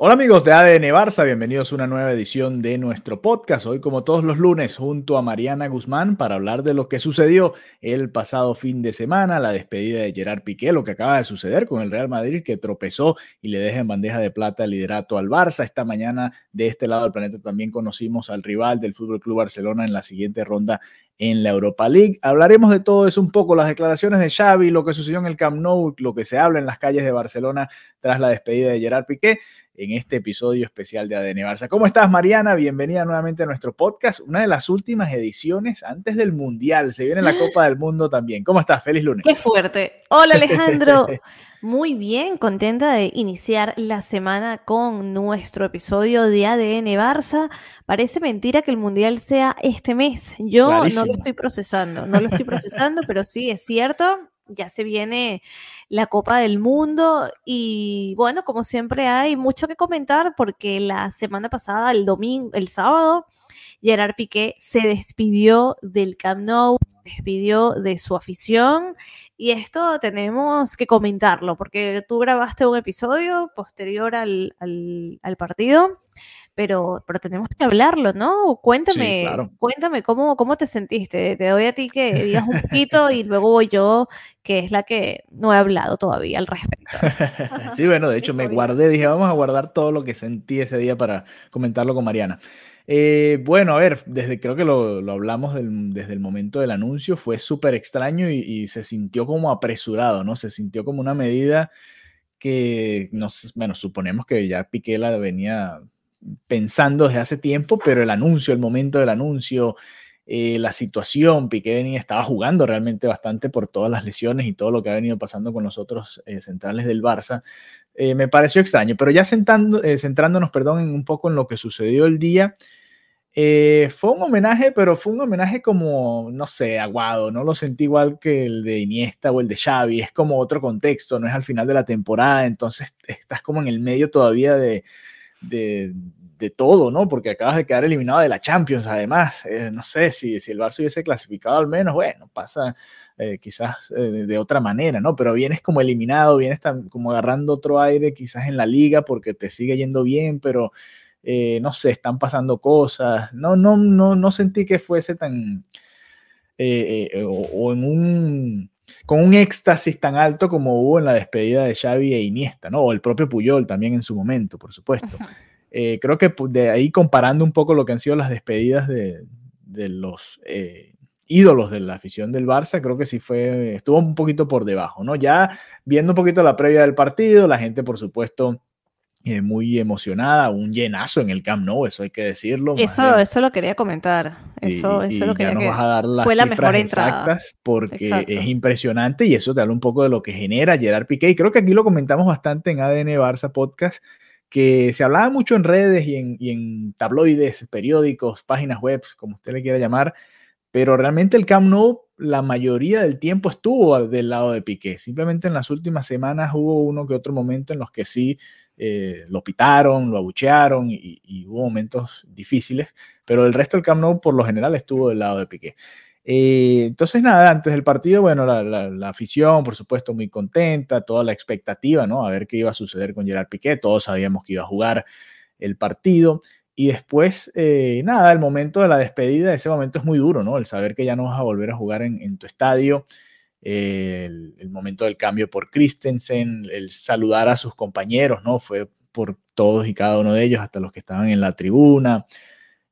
Hola amigos de ADN Barça, bienvenidos a una nueva edición de nuestro podcast. Hoy como todos los lunes junto a Mariana Guzmán para hablar de lo que sucedió el pasado fin de semana, la despedida de Gerard Piqué, lo que acaba de suceder con el Real Madrid que tropezó y le deja en bandeja de plata el liderato al Barça. Esta mañana de este lado del planeta también conocimos al rival del Fútbol Club Barcelona en la siguiente ronda en la Europa League. Hablaremos de todo eso un poco, las declaraciones de Xavi, lo que sucedió en el Camp Nou, lo que se habla en las calles de Barcelona tras la despedida de Gerard Piqué en este episodio especial de ADN Barça. ¿Cómo estás, Mariana? Bienvenida nuevamente a nuestro podcast, una de las últimas ediciones antes del Mundial. Se viene la Copa del Mundo también. ¿Cómo estás? Feliz lunes. Qué fuerte. Hola, Alejandro. Muy bien, contenta de iniciar la semana con nuestro episodio de ADN Barça. Parece mentira que el Mundial sea este mes. Yo Clarísimo. no lo estoy procesando, no lo estoy procesando, pero sí, es cierto. Ya se viene la Copa del Mundo y bueno, como siempre hay mucho que comentar porque la semana pasada, el domingo, el sábado, Gerard Piqué se despidió del Camp Nou, despidió de su afición y esto tenemos que comentarlo porque tú grabaste un episodio posterior al, al- al partido, pero, pero tenemos que hablarlo, ¿no? Cuéntame, Sí, claro. cuéntame cómo, cómo te sentiste. Te doy a ti que digas un poquito y luego voy yo, que es la que no he hablado todavía al respecto. Sí, bueno, de hecho me guardé, dije, vamos a guardar todo lo que sentí ese día para comentarlo con Mariana. Eh, bueno, a ver, desde creo que lo, lo hablamos del- desde el momento del anuncio, fue súper extraño y, y se sintió como apresurado, ¿no? Se sintió como una medida que, no bueno, suponemos que ya Piqué la venía pensando desde hace tiempo, pero el anuncio, el momento del anuncio, eh, la situación, Piqué venía, estaba jugando realmente bastante por todas las lesiones y todo lo que ha venido pasando con los otros eh, centrales del Barça. Eh, me pareció extraño, pero ya sentando, eh, centrándonos, perdón, en un poco en lo que sucedió el día, eh, fue un homenaje, pero fue un homenaje como, no sé, aguado, no lo sentí igual que el de Iniesta o el de Xavi, es como otro contexto, no es al final de la temporada, entonces estás como en el medio todavía de, de, todo, ¿no? Porque acabas de quedar eliminado de la Champions, además, eh, no sé, si, si el Barça hubiese clasificado al menos, bueno, pasa eh, quizás de, otra manera, ¿no? Pero vienes como eliminado, vienes como agarrando otro aire quizás en la liga porque te sigue yendo bien, pero eh, no sé, están pasando cosas. No, no, no, no sentí que fuese tan. eh, eh, o, o en un. con un éxtasis tan alto como hubo en la despedida de Xavi e Iniesta, ¿no? O el propio Puyol también en su momento, por supuesto. Creo que de ahí comparando un poco lo que han sido las despedidas de, de los ídolos de la afición del Barça, creo que sí fue, estuvo un poquito por debajo, ¿no? Ya viendo un poquito la previa del partido, la gente, por supuesto, eh, muy emocionada, un llenazo en el Camp Nou, eso hay que decirlo. Eso, eso lo quería comentar. Sí, Eso, eso lo ya quería nos que vas a dar las fue la cifras mejor entrada. exactas porque Exacto. es impresionante y eso te habla un poco de lo que genera Gerard Piqué. Y creo que aquí lo comentamos bastante en ADN Barça Podcast, que se hablaba mucho en redes y en, y en tabloides, periódicos, páginas web, como usted le quiera llamar, pero realmente el Camp Nou la mayoría del tiempo estuvo del lado de Piqué. Simplemente en las últimas semanas hubo uno que otro momento en los que sí eh, lo pitaron, lo abuchearon y, hubo momentos difíciles, pero el resto del Camp Nou por lo general estuvo del lado de Piqué. Eh, entonces, nada, antes del partido, bueno, la, la- afición, por supuesto, muy contenta, toda la expectativa, ¿no? A ver qué iba a suceder con Gerard Piqué, todos sabíamos que iba a jugar el partido. Y después, eh, nada, el momento de la despedida, ese momento es muy duro, ¿no? El saber que ya no vas a volver a jugar en, tu estadio, el, momento del cambio por Christensen, el saludar a sus compañeros, ¿no? Fue por todos y cada uno de ellos, hasta los que estaban en la tribuna.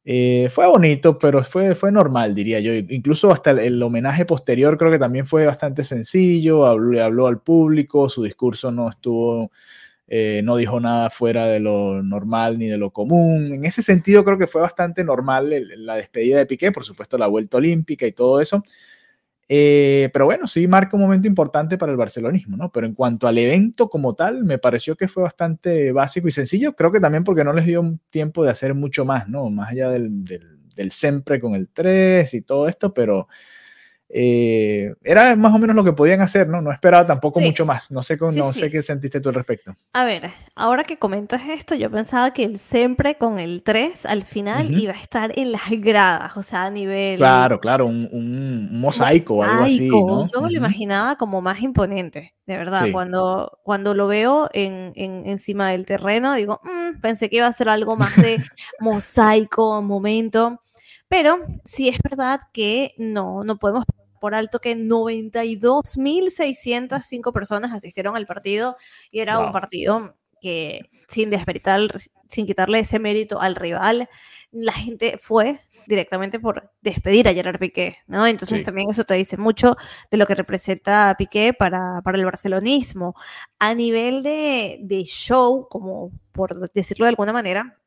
Eh, fue bonito, pero fue, fue normal, diría yo. Incluso hasta el, el homenaje posterior creo que también fue bastante sencillo, habló, habló al público, su discurso no estuvo eh, no dijo nada fuera de lo normal ni de lo común. En ese sentido creo que fue bastante normal la despedida de Piqué, por supuesto la vuelta olímpica y todo eso. Eh, pero bueno, sí marca un momento importante para el barcelonismo, ¿no? Pero en cuanto al evento como tal, me pareció que fue bastante básico y sencillo. Creo que también porque no les dio tiempo de hacer mucho más, ¿no? Más allá del, del, del siempre con el 3 y todo esto, pero eh, era más o menos lo que podían hacer, ¿no? No esperaba tampoco mucho más. No sé, no sé qué sentiste tú al respecto. A ver, ahora que comentas esto, yo pensaba que el siempre con el 3 al final iba a estar en las gradas, o sea, a nivel... Claro, claro, un, mosaico, o algo así, ¿no? Yo me lo imaginaba como más imponente, de verdad. Cuando, cuando lo veo en, encima del terreno, digo, mm, pensé que iba a ser algo más de mosaico, momento. Pero sí es verdad que no, no podemos por alto que 92.605 personas asistieron al partido y era un partido que sin desmeritar, sin quitarle ese mérito al rival, la gente fue directamente por despedir a Gerard Piqué, ¿no? Entonces también eso te dice mucho de lo que representa Piqué para, para el barcelonismo. A nivel de, de show, como por decirlo de alguna manera,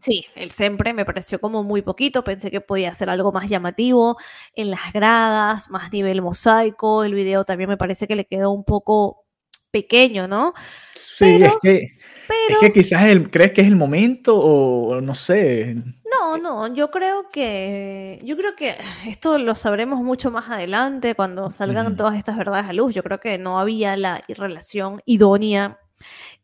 Sí, el siempre me pareció como muy poquito, pensé que podía ser algo más llamativo en las gradas, más nivel mosaico, el video también me parece que le quedó un poco pequeño, ¿no? Sí, es, que, es que quizás el, crees que es el momento o no sé. No, no, yo creo que yo creo que esto lo sabremos mucho más adelante cuando salgan todas estas verdades a luz. Yo creo que no había la relación idónea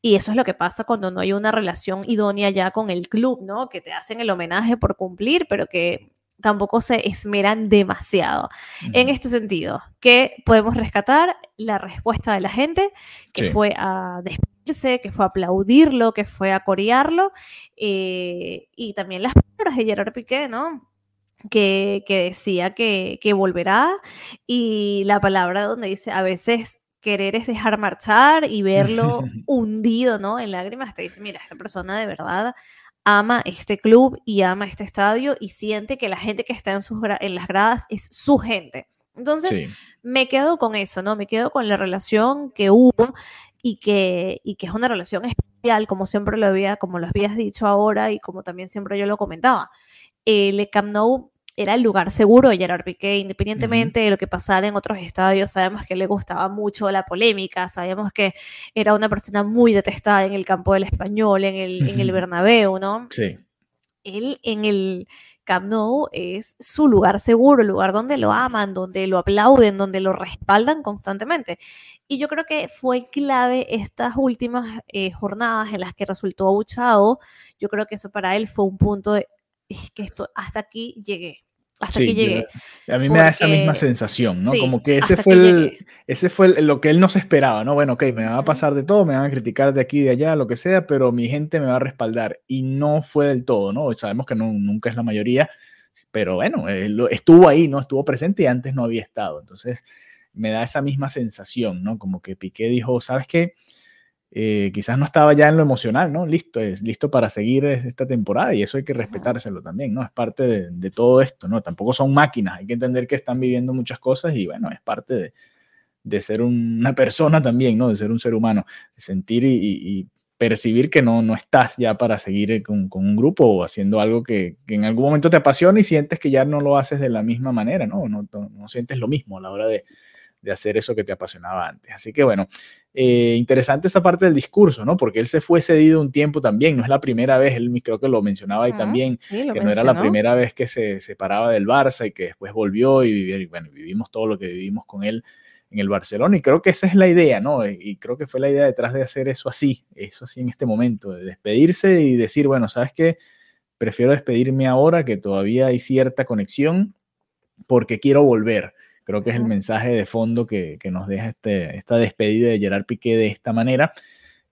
y eso es lo que pasa cuando no hay una relación idónea ya con el club, ¿no? Que te hacen el homenaje por cumplir, pero que tampoco se esmeran demasiado. En este sentido, ¿qué podemos rescatar? La respuesta de la gente, que fue a despedirse, que fue a aplaudirlo, que fue a corearlo, eh, y también las palabras de Gerard Piqué, ¿no? Que, que decía que, que volverá, y la palabra donde dice, a veces querer es dejar marchar y verlo hundido, ¿no? En lágrimas, te dice, mira, esta persona de verdad ama este club y ama este estadio y siente que la gente que está en, sus, en las gradas es su gente. Entonces, me quedo con eso, ¿no? Me quedo con la relación que hubo y que, y que es una relación especial, como siempre lo había, como lo habías dicho ahora y como también siempre yo lo comentaba. El Camp Nou era el lugar seguro de Gerard Piqué, independientemente de lo que pasara en otros estadios, sabemos que le gustaba mucho la polémica, sabemos que era una persona muy detestada en el campo del español, en el, en el Bernabéu, ¿no? Sí. Él en el Camp Nou es su lugar seguro, el lugar donde lo aman, donde lo aplauden, donde lo respaldan constantemente. Y yo creo que fue clave estas últimas eh, jornadas en las que resultó abuchado. Yo creo que eso para él fue un punto de, es que esto, hasta aquí llegué hasta que llegué. a mí me da esa misma sensación, ¿no? Como que ese fue, el, ese fue lo que él no se esperaba, ¿no? Bueno, ok, me va a pasar de todo, me van a criticar de aquí de allá, lo que sea, pero mi gente me va a respaldar. Y no fue del todo, ¿no? Sabemos que no, nunca es la mayoría, pero bueno, estuvo ahí, ¿no? Estuvo presente y antes no había estado. Entonces, me da esa misma sensación, ¿no? Como que Piqué dijo, ¿sabes qué? Eh, quizás no estaba ya en lo emocional, ¿no? Listo, es listo para seguir esta temporada y eso hay que respetárselo también, ¿no? Es parte de, todo esto, ¿no? Tampoco son máquinas, hay que entender que están viviendo muchas cosas y bueno, es parte de, ser una persona también, ¿no? De ser un ser humano, de sentir y, percibir que no, no estás ya para seguir con, un grupo o haciendo algo que, en algún momento te apasiona y sientes que ya no lo haces de la misma manera, ¿no? No, no sientes lo mismo a la hora de, de hacer eso que te apasionaba antes. Así que bueno, eh, interesante esa parte del discurso, ¿no? Porque él se fue cedido un tiempo también, no es la primera vez, él creo que lo mencionaba ahí también, que no era la primera vez que se separaba del Barça y que después volvió y, bueno, vivimos todo lo que vivimos con él en el Barcelona y creo que esa es la idea, ¿no? Y creo que fue la idea detrás de hacer eso así, eso así en este momento, de despedirse y decir, bueno, ¿sabes qué? Prefiero despedirme ahora que todavía hay cierta conexión porque quiero volver Creo que es el mensaje de fondo que, que nos deja este, esta despedida de Gerard Piqué de esta manera.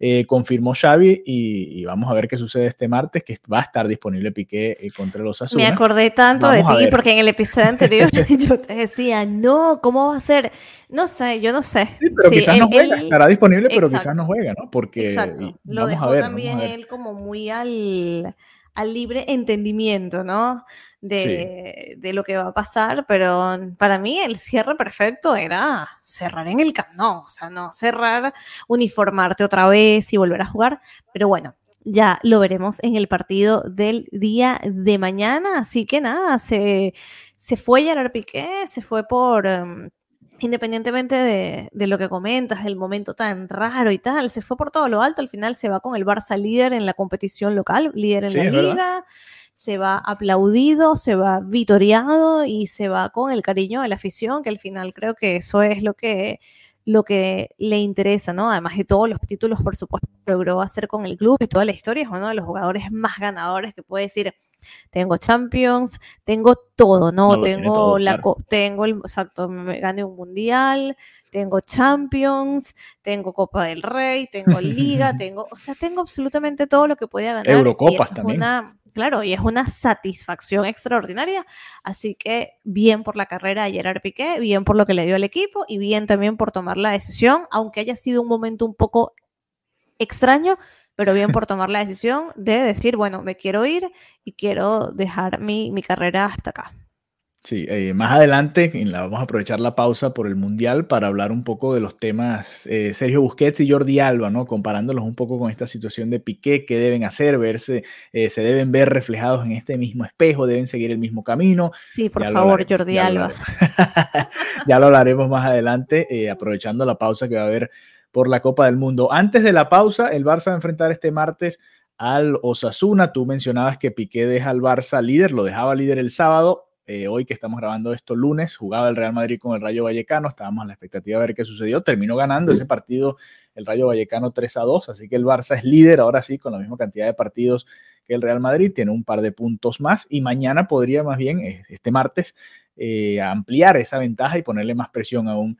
Eh, confirmó Xavi y, vamos a ver qué sucede este martes, que va a estar disponible Piqué eh, contra los Asuna. Me acordé tanto de ti porque en el episodio anterior yo te decía, no, ¿cómo va a ser? No sé, yo no sé. Sí, pero quizás no juega, estará disponible, pero quizás no juega, ¿no? Porque Exacto. Lo dejó también él como muy al al libre entendimiento, ¿no? De, de, lo que va a pasar, pero para mí el cierre perfecto era cerrar en el Camp Nou, o sea, no cerrar, uniformarte otra vez y volver a jugar, pero bueno, ya lo veremos en el partido del día de mañana, así que nada, se, se fue Gerard Piqué, se fue por... Um, independientemente de, de, lo que comentas, del momento tan raro y tal, se fue por todo lo alto, al final se va con el Barça líder en la competición local, líder en la liga, se va aplaudido, se va vitoriado y se va con el cariño de la afición, que al final creo que eso es lo que lo que le interesa, ¿no? Además de todos los títulos, por supuesto, logró hacer con el club y toda la historia, es uno de los jugadores más ganadores que puede decir, tengo Champions, tengo todo, ¿no? tengo la tengo el, exacto, me gané un mundial, tengo Champions, tengo Copa del Rey, tengo Liga, tengo, o sea, tengo absolutamente todo lo que podía ganar. Eurocopas también. Claro, y es una satisfacción extraordinaria. Así que bien por la carrera de Gerard Piqué, bien por lo que le dio al equipo y bien también por tomar la decisión, aunque haya sido un momento un poco extraño, pero bien por tomar la decisión de decir, bueno, me quiero ir y quiero dejar mi, mi carrera hasta acá. Sí, eh, más adelante la, vamos a aprovechar la pausa por el Mundial para hablar un poco de los temas eh, Sergio Busquets y Jordi Alba, ¿no? Comparándolos un poco con esta situación de Piqué, qué deben hacer, verse, eh, se deben ver reflejados en este mismo espejo, deben seguir el mismo camino. Sí, por favor, Jordi Alba. ya lo hablaremos más adelante, aprovechando la pausa que va a haber por la Copa del Mundo. Antes de la pausa, el Barça va a enfrentar este martes al Osasuna. Tú mencionabas que Piqué deja al Barça líder, lo dejaba líder el sábado eh, hoy que estamos grabando esto lunes, jugaba el Real Madrid con el Rayo Vallecano, estábamos a la expectativa de ver qué sucedió, terminó ganando ese partido el Rayo Vallecano 3 a 2, así que el Barça es líder ahora sí con la misma cantidad de partidos que el Real Madrid, tiene un par de puntos más y mañana podría más bien, este martes, eh, ampliar esa ventaja y ponerle más presión aún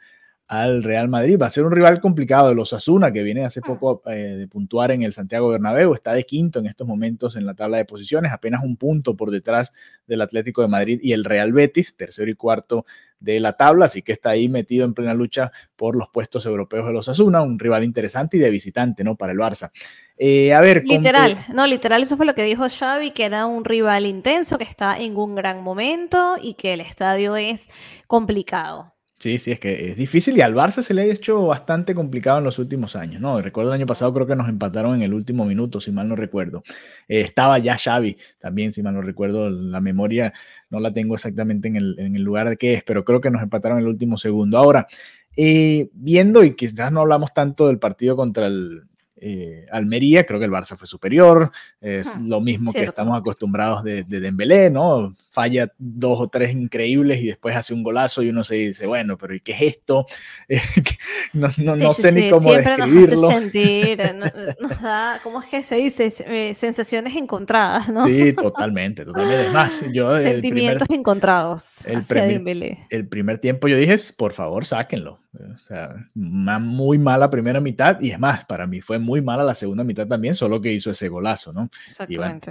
al Real Madrid. Va a ser un rival complicado. El Osasuna, que viene hace poco eh, de puntuar en el Santiago Bernabéu, está de quinto en estos momentos en la tabla de posiciones, apenas un punto por detrás del Atlético de Madrid y el Real Betis, tercero y cuarto de la tabla, así que está ahí metido en plena lucha por los puestos europeos del Osasuna, un rival interesante y de visitante, ¿no? Para el Barça. Eh, a ver, literal, no, literal, eso fue lo que dijo Xavi, que era un rival intenso, que está en un gran momento y que el estadio es complicado. Sí, sí, es que es difícil y al Barça se le ha hecho bastante complicado en los últimos años, ¿no? Recuerdo el año pasado creo que nos empataron en el último minuto, si mal no recuerdo. Eh, estaba ya Xavi también, si mal no recuerdo, la memoria no la tengo exactamente en el, en el lugar de que es, pero creo que nos empataron en el último segundo. Ahora, eh, viendo y quizás no hablamos tanto del partido contra el, eh, Almería, creo que el Barça fue superior, es hmm, lo mismo que estamos acostumbrados de, de, Dembélé, ¿no? Falla dos o tres increíbles y después hace un golazo y uno se dice, bueno, pero ¿y qué es esto? no, no, no sé ni cómo Siempre describirlo. Nos hace sentir, nos da, ¿cómo es que se dice? Eh, sensaciones encontradas, ¿no? Sí, totalmente, totalmente. Es más, yo... Sentimientos encontrados el hacia Dembélé. El primer tiempo yo dije, por favor, sáquenlo. O sea, muy mala primera mitad y es más, para mí fue muy mala la segunda mitad también, solo que hizo ese golazo, ¿no?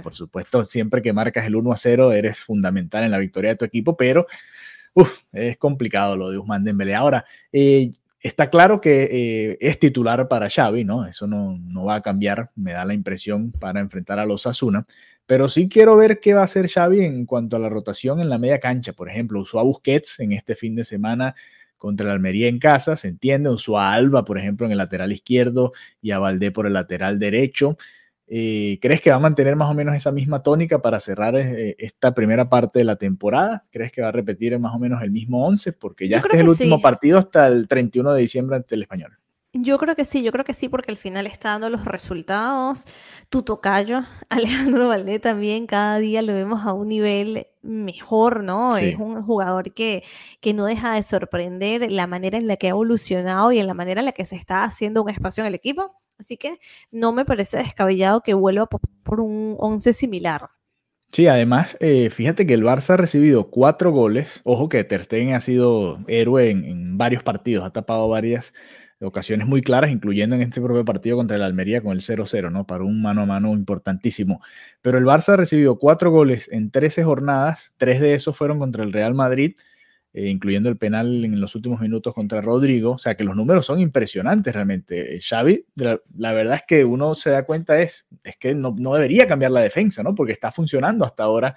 Por supuesto, siempre que marcas el 1 a 0 eres fundamental en la victoria de tu equipo, pero uf, es complicado lo de Usman Dembélé. Ahora, eh, está claro que eh, es titular para Xavi, ¿no? Eso no, no, va a cambiar, me da la impresión, para enfrentar a los Asuna. Pero sí quiero ver qué va a hacer Xavi en cuanto a la rotación en la media cancha. Por ejemplo, usó a Busquets en este fin de semana contra el Almería en casa, se entiende, usó a Alba, por ejemplo, en el lateral izquierdo y a Valdé por el lateral derecho. Eh, ¿Crees que va a mantener más o menos esa misma tónica para cerrar eh, esta primera parte de la temporada? ¿Crees que va a repetir más o menos el mismo 11? Porque ya este es el último partido hasta el 31 de diciembre ante el español. Yo creo que sí, yo creo que sí, porque al final está dando los resultados. Tu tocayo, Alejandro Valdé, también cada día lo vemos a un nivel mejor, ¿no? Es un jugador que, que no deja de sorprender la manera en la que ha evolucionado y en la manera en la que se está haciendo un espacio en el equipo. Así que no me parece descabellado que vuelva por un once similar. Sí, además, eh, fíjate que el Barça ha recibido cuatro goles. Ojo que Ter Stegen ha sido héroe en, en varios partidos, ha tapado varias ocasiones muy claras, incluyendo en este propio partido contra el Almería con el 0-0, ¿no? Para un mano a mano importantísimo. Pero el Barça ha recibido cuatro goles en 13 jornadas, tres de esos fueron contra el Real Madrid. eh, incluyendo el penal en los últimos minutos contra Rodrigo. O sea que los números son impresionantes realmente. Xavi, la, verdad es que uno se da cuenta es, es que no, no, debería cambiar la defensa, ¿no? Porque está funcionando hasta ahora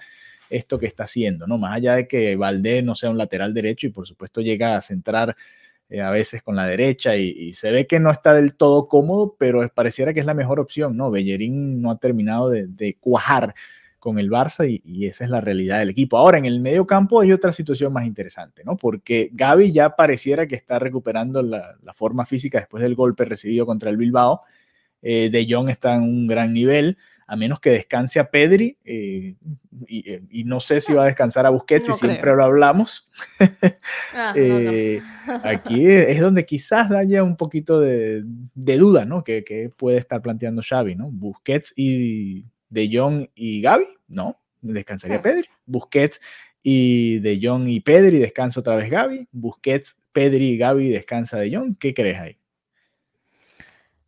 esto que está haciendo, ¿no? Más allá de que Valdés no sea un lateral derecho y por supuesto llega a centrar eh, a veces con la derecha y, se ve que no está del todo cómodo, pero pareciera que es la mejor opción, ¿no? Bellerín no ha terminado de, cuajar con el Barça y, esa es la realidad del equipo. Ahora, en el medio campo hay otra situación más interesante, ¿no? Porque Gaby ya pareciera que está recuperando la, forma física después del golpe recibido contra el Bilbao. Eh, de Jong está en un gran nivel a menos que descanse a Pedri, eh, eh, y, no sé si va a descansar a Busquets, y siempre lo hablamos. Ah, eh, aquí es donde quizás haya un poquito de, duda, ¿no? Que, puede estar planteando Xavi, ¿no? Busquets y De Jong y Gaby, no, descansaría ah. Pedri. Busquets y De Jong y Pedri, descansa otra vez Gaby. Busquets, Pedri y Gaby, descansa De Jong. ¿Qué crees ahí?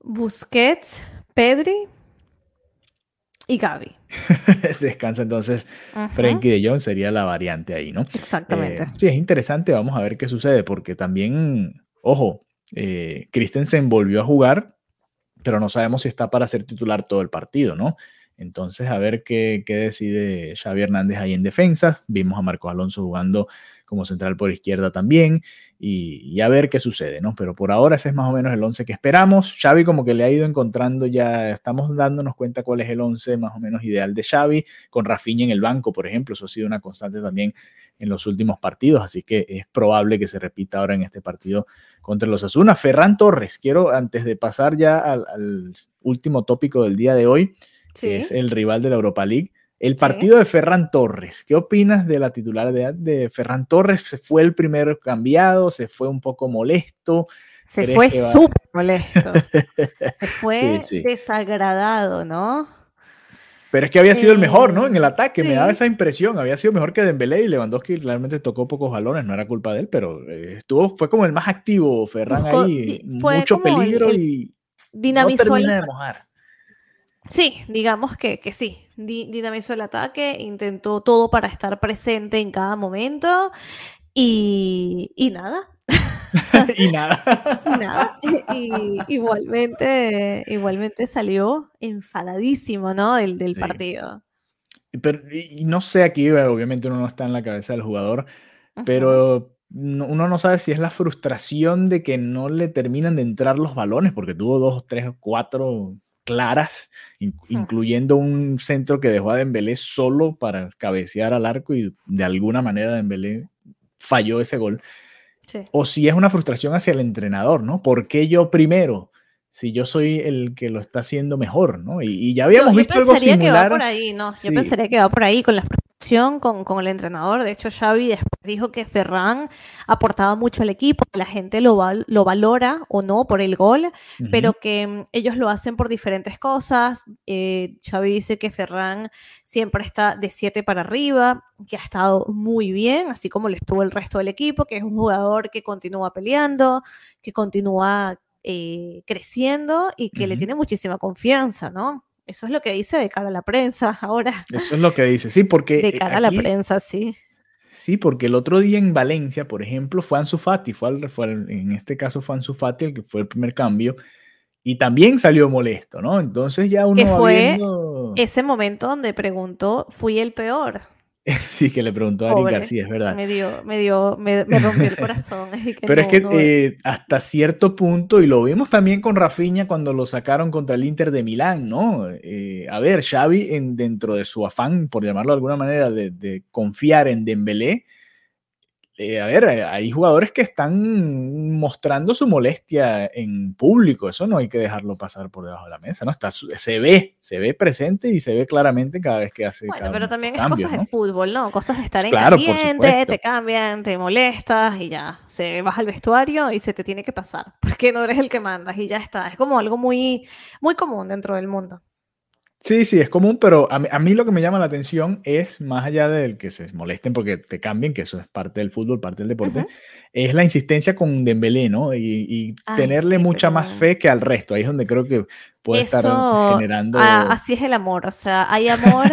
Busquets, Pedri, y Gaby. Descansa entonces Frankie de Jong sería la variante ahí, ¿no? Exactamente. Eh, sí, es interesante, vamos a ver qué sucede, porque también, ojo, eh, Christensen volvió a jugar, pero no sabemos si está para ser titular todo el partido, ¿no? Entonces, a ver qué, qué decide Xavi Hernández ahí en defensa. Vimos a Marcos Alonso jugando como central por izquierda también, y, a ver qué sucede, ¿no? Pero por ahora ese es más o menos el 11 que esperamos. Xavi como que le ha ido encontrando ya, estamos dándonos cuenta cuál es el 11 más o menos ideal de Xavi, con Rafinha en el banco, por ejemplo, eso ha sido una constante también en los últimos partidos, así que es probable que se repita ahora en este partido contra los Asuna. Ferran Torres, quiero antes de pasar ya al, último tópico del día de hoy, que es el rival de la Europa League, el partido de Ferran Torres, ¿qué opinas de la titularidad de Ferran Torres? ¿Se fue el primero cambiado? ¿Se fue un poco molesto? Se fue súper molesto. Se fue desagradado, ¿no? Pero es que había sido el mejor, ¿no? En el ataque, me daba esa impresión. Había sido mejor que Dembélé y Lewandowski realmente tocó pocos balones, no era culpa de él, pero eh, estuvo, fue como el más activo, Ferran ahí. mucho peligro y dinamizó no de mojar. Sí, digamos que, que sí. dinamizó el ataque, intentó todo para estar presente en cada momento y, y nada. y nada. y nada. Y, igualmente, igualmente salió enfadadísimo, ¿no? Del, del partido. Pero, y no sé aquí, obviamente uno no está en la cabeza del jugador, pero uno no sabe si es la frustración de que no le terminan de entrar los balones, porque tuvo dos, tres, cuatro claras, incluyendo un centro que dejó a Dembélé solo para cabecear al arco y de alguna manera Dembélé falló ese gol. O si es una frustración hacia el entrenador, ¿no? ¿Por qué yo primero? Si yo soy el que lo está haciendo mejor, ¿no? Y, ya habíamos visto algo similar. Que va por ahí, no. Yo pensaría que va por ahí con la con, con, el entrenador. De hecho, Xavi después dijo que Ferran aportaba mucho al equipo, la gente lo, lo valora o no por el gol, pero que mm, ellos lo hacen por diferentes cosas. Eh, Xavi dice que Ferran siempre está de 7 para arriba, que ha estado muy bien, así como le estuvo el resto del equipo, que es un jugador que continúa peleando, que continúa eh, creciendo y que le tiene muchísima confianza, ¿no? Eso es lo que dice de cara a la prensa ahora. Eso es lo que dice, sí, porque... De cara a la prensa, sí. Sí, porque el otro día en Valencia, por ejemplo, fue Ansu Fati, fue, en este caso fue Ansu Fati el que fue el primer cambio, y también salió molesto, ¿no? Entonces ya uno... Que fue ese momento donde preguntó, fui el peor. Sí, que le preguntó a Ari García, es verdad. Me dio, me dio, me, rompió el corazón. Pero es que eh, hasta cierto punto, y lo vimos también con Rafinha cuando lo sacaron contra el Inter de Milán, ¿no? Eh, a ver, Xavi, en, dentro de su afán, por llamarlo de alguna manera, de, de confiar en Dembélé, eh, a ver, eh, hay jugadores que están mostrando su molestia en público, eso no hay que dejarlo pasar por debajo de la mesa, ¿no? Está, se ve, se ve presente y se ve claramente cada vez que hace. Bueno, pero también es cosas de fútbol, ¿no? Cosas de estar en caliente, te cambian, te molestas y ya, se baja al vestuario y se te tiene que pasar, porque no eres el que mandas y ya está. Es como algo muy, muy común dentro del mundo. Sí, sí, es común, pero a mí, lo que me llama la atención es, más allá del que se molesten porque te cambien, que eso es parte del fútbol, parte del deporte, es la insistencia con Dembélé, ¿no? Y, tenerle mucha más fe que al resto. Ahí es donde creo que puede estar generando... así es el amor, o sea, hay amor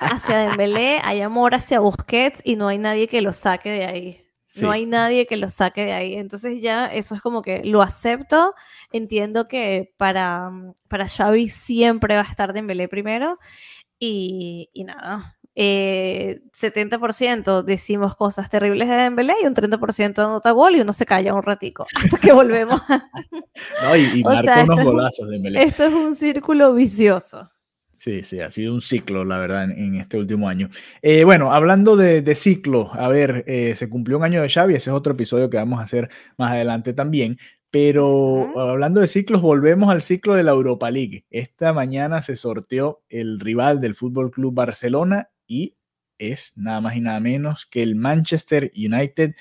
hacia Dembélé, hay amor hacia Busquets y no hay nadie que lo saque de ahí. No hay nadie que lo saque de ahí. Entonces ya eso es como que lo acepto. Entiendo que para, para Xavi siempre va a estar Dembélé primero. Y, y nada, eh, 70% decimos cosas terribles de Dembélé y un 30% anota gol y uno se calla un ratico hasta que volvemos. no, y, marca unos golazos de Dembélé. Esto es un círculo vicioso. Sí, sí, ha sido un ciclo, la verdad, en, este último año. Eh, bueno, hablando de, ciclo, a ver, eh, se cumplió un año de Xavi, ese es otro episodio que vamos a hacer más adelante también, pero hablando de ciclos, volvemos al ciclo de la Europa League. Esta mañana se sorteó el rival del Fútbol Club Barcelona y es nada más y nada menos que el Manchester United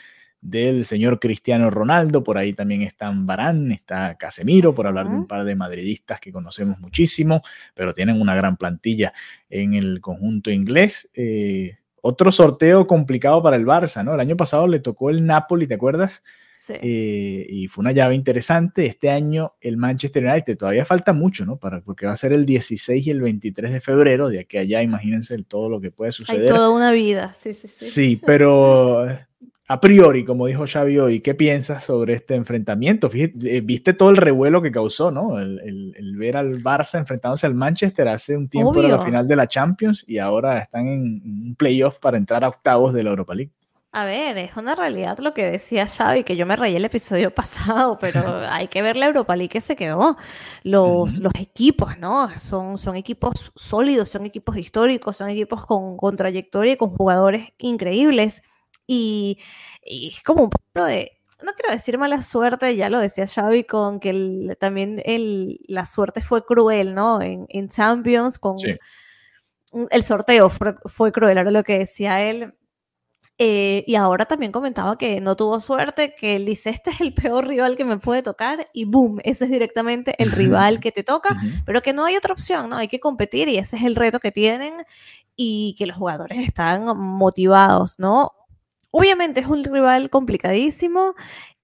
del señor Cristiano Ronaldo, por ahí también están Barán, está Casemiro, por hablar de un par de madridistas que conocemos muchísimo, pero tienen una gran plantilla en el conjunto inglés. Eh, otro sorteo complicado para el Barça, ¿no? El año pasado le tocó el Napoli, ¿te acuerdas? Sí. Eh, y fue una llave interesante. Este año el Manchester United todavía falta mucho, ¿no? Para, porque va a ser el 16 y el 23 de febrero, de aquí a allá, imagínense todo lo que puede suceder. Hay toda una vida, sí, sí, sí. Sí, pero a priori, como dijo Xavi hoy, ¿qué piensas sobre este enfrentamiento? Fíjate, eh, viste todo el revuelo que causó, ¿no? El, ver al Barça enfrentándose al Manchester hace un tiempo era la final de la Champions y ahora están en un playoff para entrar a octavos de la Europa League. A ver, es una realidad lo que decía Xavi, que yo me rayé el episodio pasado, pero hay que ver la Europa League que se quedó. Los, los equipos, ¿no? Son, son equipos sólidos, son equipos históricos, son equipos con, con trayectoria y con jugadores increíbles. Y, es como un punto de, no quiero decir mala suerte, ya lo decía Xavi, con que también el, la suerte fue cruel, ¿no? En, en Champions, con el sorteo fue, cruel, era lo que decía él. Eh, y ahora también comentaba que no tuvo suerte, que él dice, este es el peor rival que me puede tocar y boom, ese es directamente el rival que te toca, pero que no hay otra opción, ¿no? Hay que competir y ese es el reto que tienen y que los jugadores están motivados, ¿no? Obviamente es un rival complicadísimo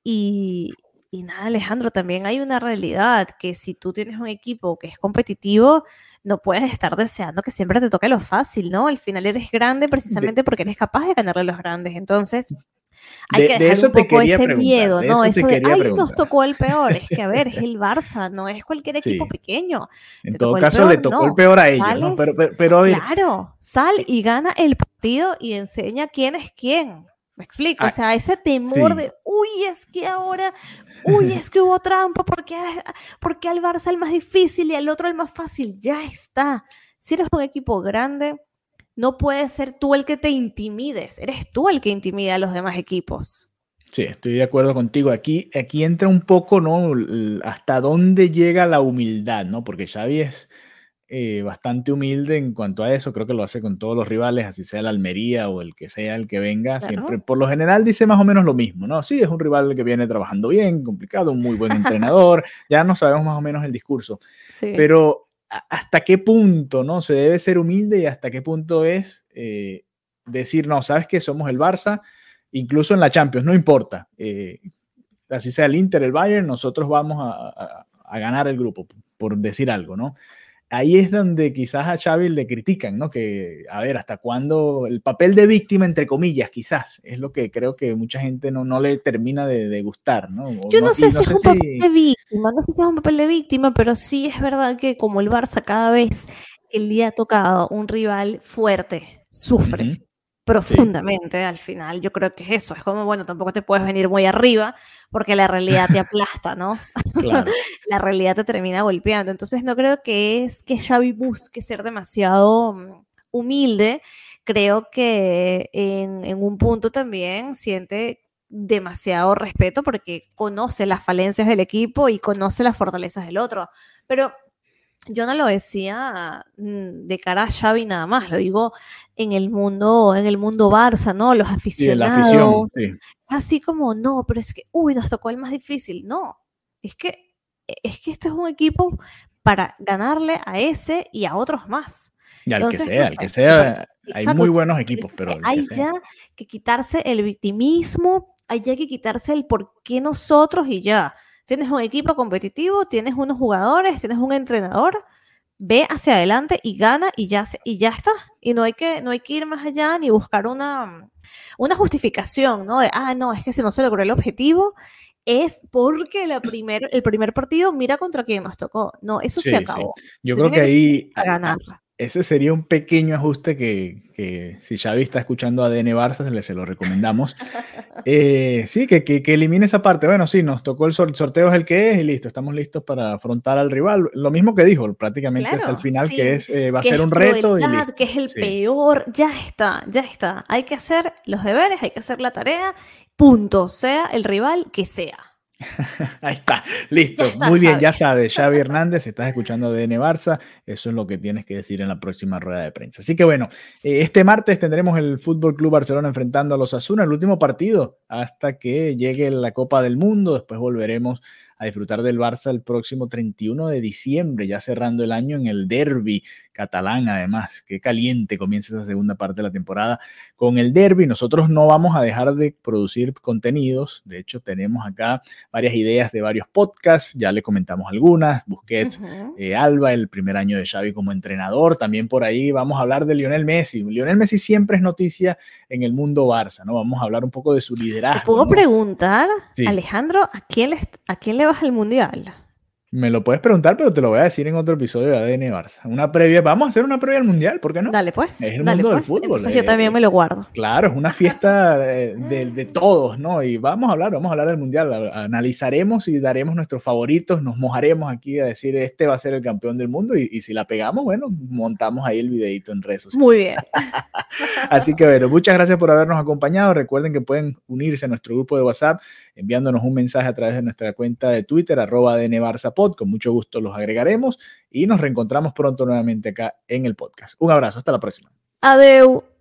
y, nada, Alejandro, también hay una realidad que si tú tienes un equipo que es competitivo, no puedes estar deseando que siempre te toque lo fácil, ¿no? Al final eres grande precisamente porque eres capaz de ganarle a los grandes. Entonces, hay que dejar un poco ese miedo, ¿no? Eso, de, ay, nos tocó el peor. Es que, a ver, es el Barça, no es cualquier equipo pequeño. En todo caso, le tocó el peor a ellos, ¿no? Pero, pero, Claro, sal y gana el partido y enseña quién es quién. Me explico, o ah, sea, ese temor de, uy, es que ahora, uy, es que hubo trampa, porque, porque al Barça el más difícil y al otro el más fácil, ya está. Si eres un equipo grande, no puedes ser tú el que te intimides, eres tú el que intimida a los demás equipos. Sí, estoy de acuerdo contigo. Aquí, aquí entra un poco, ¿no? Hasta dónde llega la humildad, ¿no? Porque Xavi es eh, bastante humilde en cuanto a eso, creo que lo hace con todos los rivales, así sea el Almería o el que sea el que venga, siempre, por lo general dice más o menos lo mismo, ¿no? Sí, es un rival que viene trabajando bien, complicado, un muy buen entrenador, ya no sabemos más o menos el discurso, pero hasta qué punto, ¿no? Se debe ser humilde y hasta qué punto es eh, decir, no, sabes que somos el Barça, incluso en la Champions, no importa, eh, así sea el Inter, el Bayern, nosotros vamos a, a ganar el grupo, por decir algo, ¿no? Ahí es donde quizás a Xavi le critican, ¿no? Que, a ver, hasta cuándo el papel de víctima, entre comillas, quizás, es lo que creo que mucha gente no, no le termina de, gustar, ¿no? Yo no, sé si es un papel de víctima, no sé si es un papel de víctima, pero sí es verdad que como el Barça cada vez el día ha tocado un rival fuerte, sufre profundamente al final. Yo creo que es eso. Es como, bueno, tampoco te puedes venir muy arriba porque la realidad te aplasta, ¿no? la realidad te termina golpeando. Entonces no creo que es que Xavi busque ser demasiado mm, humilde. Creo que en, en un punto también siente demasiado respeto porque conoce las falencias del equipo y conoce las fortalezas del otro. Pero yo no lo decía mm, de cara a Xavi nada más, lo digo en el mundo, en el mundo Barça, ¿no? Los aficionados. Así como, no, pero es que, uy, nos tocó el más difícil. No, es que, es que este es un equipo para ganarle a ese y a otros más. Y al que sea, al que sea, hay muy buenos equipos, pero. Hay ya que quitarse el victimismo, hay ya que quitarse el por qué nosotros y ya. Tienes un equipo competitivo, tienes unos jugadores, tienes un entrenador, ve hacia adelante y gana y ya, y ya está. Y no hay, que, no hay que ir más allá ni buscar una, una justificación, ¿no? De, ah, no, es que si no se logró el objetivo, es porque la primer, el primer partido mira contra quién nos tocó. No, eso se acabó. Yo creo que ahí ese sería un pequeño ajuste que, si Xavi está escuchando a DN Barça, se, le, se lo recomendamos. Eh, sí, que, que, elimine esa parte. Bueno, sí, nos tocó el, sorteo es el que es y listo, estamos listos para afrontar al rival. Lo mismo que dijo, prácticamente es al final, que es eh, va a ser un reto. que es el peor, ya está, ya está. Hay que hacer los deberes, hay que hacer la tarea, punto, sea el rival que sea. Ahí está, listo. Muy bien, ya sabes, Xavi Hernández, estás escuchando DN Barça, eso es lo que tienes que decir en la próxima rueda de prensa. Así que bueno, eh, este martes tendremos el Fútbol Club Barcelona enfrentando a los Asuna, el último partido hasta que llegue la Copa del Mundo, después volveremos a disfrutar del Barça el próximo 31 de diciembre, ya cerrando el año en el derby catalán, además. Qué caliente comienza esa segunda parte de la temporada con el derby. Nosotros no vamos a dejar de producir contenidos. De hecho, tenemos acá varias ideas de varios podcasts. Ya le comentamos algunas. Busquets, eh, Alba, el primer año de Xavi como entrenador. También por ahí vamos a hablar de Lionel Messi. Lionel Messi siempre es noticia en el mundo Barça, ¿no? Vamos a hablar un poco de su liderazgo. ¿Te puedo preguntar, Alejandro, ¿a quién, le, ¿a quién le vas al mundial? Me lo puedes preguntar, pero te lo voy a decir en otro episodio de ADN Barça. Una previa, vamos a hacer una previa al Mundial, ¿por qué no? Dale pues. Es el mundo del pues. fútbol. Entonces yo también me lo guardo. Claro, es una fiesta de, todos, ¿no? Y vamos a hablar, vamos a hablar del Mundial. Analizaremos y daremos nuestros favoritos, nos mojaremos aquí a decir este va a ser el campeón del mundo y, si la pegamos, bueno, montamos ahí el videito en redes Muy bien. Así que bueno, muchas gracias por habernos acompañado. Recuerden que pueden unirse a nuestro grupo de WhatsApp enviándonos un mensaje a través de nuestra cuenta de Twitter, arroba. Con mucho gusto los agregaremos y nos reencontramos pronto nuevamente acá en el podcast. Un abrazo, hasta la próxima. Adeu.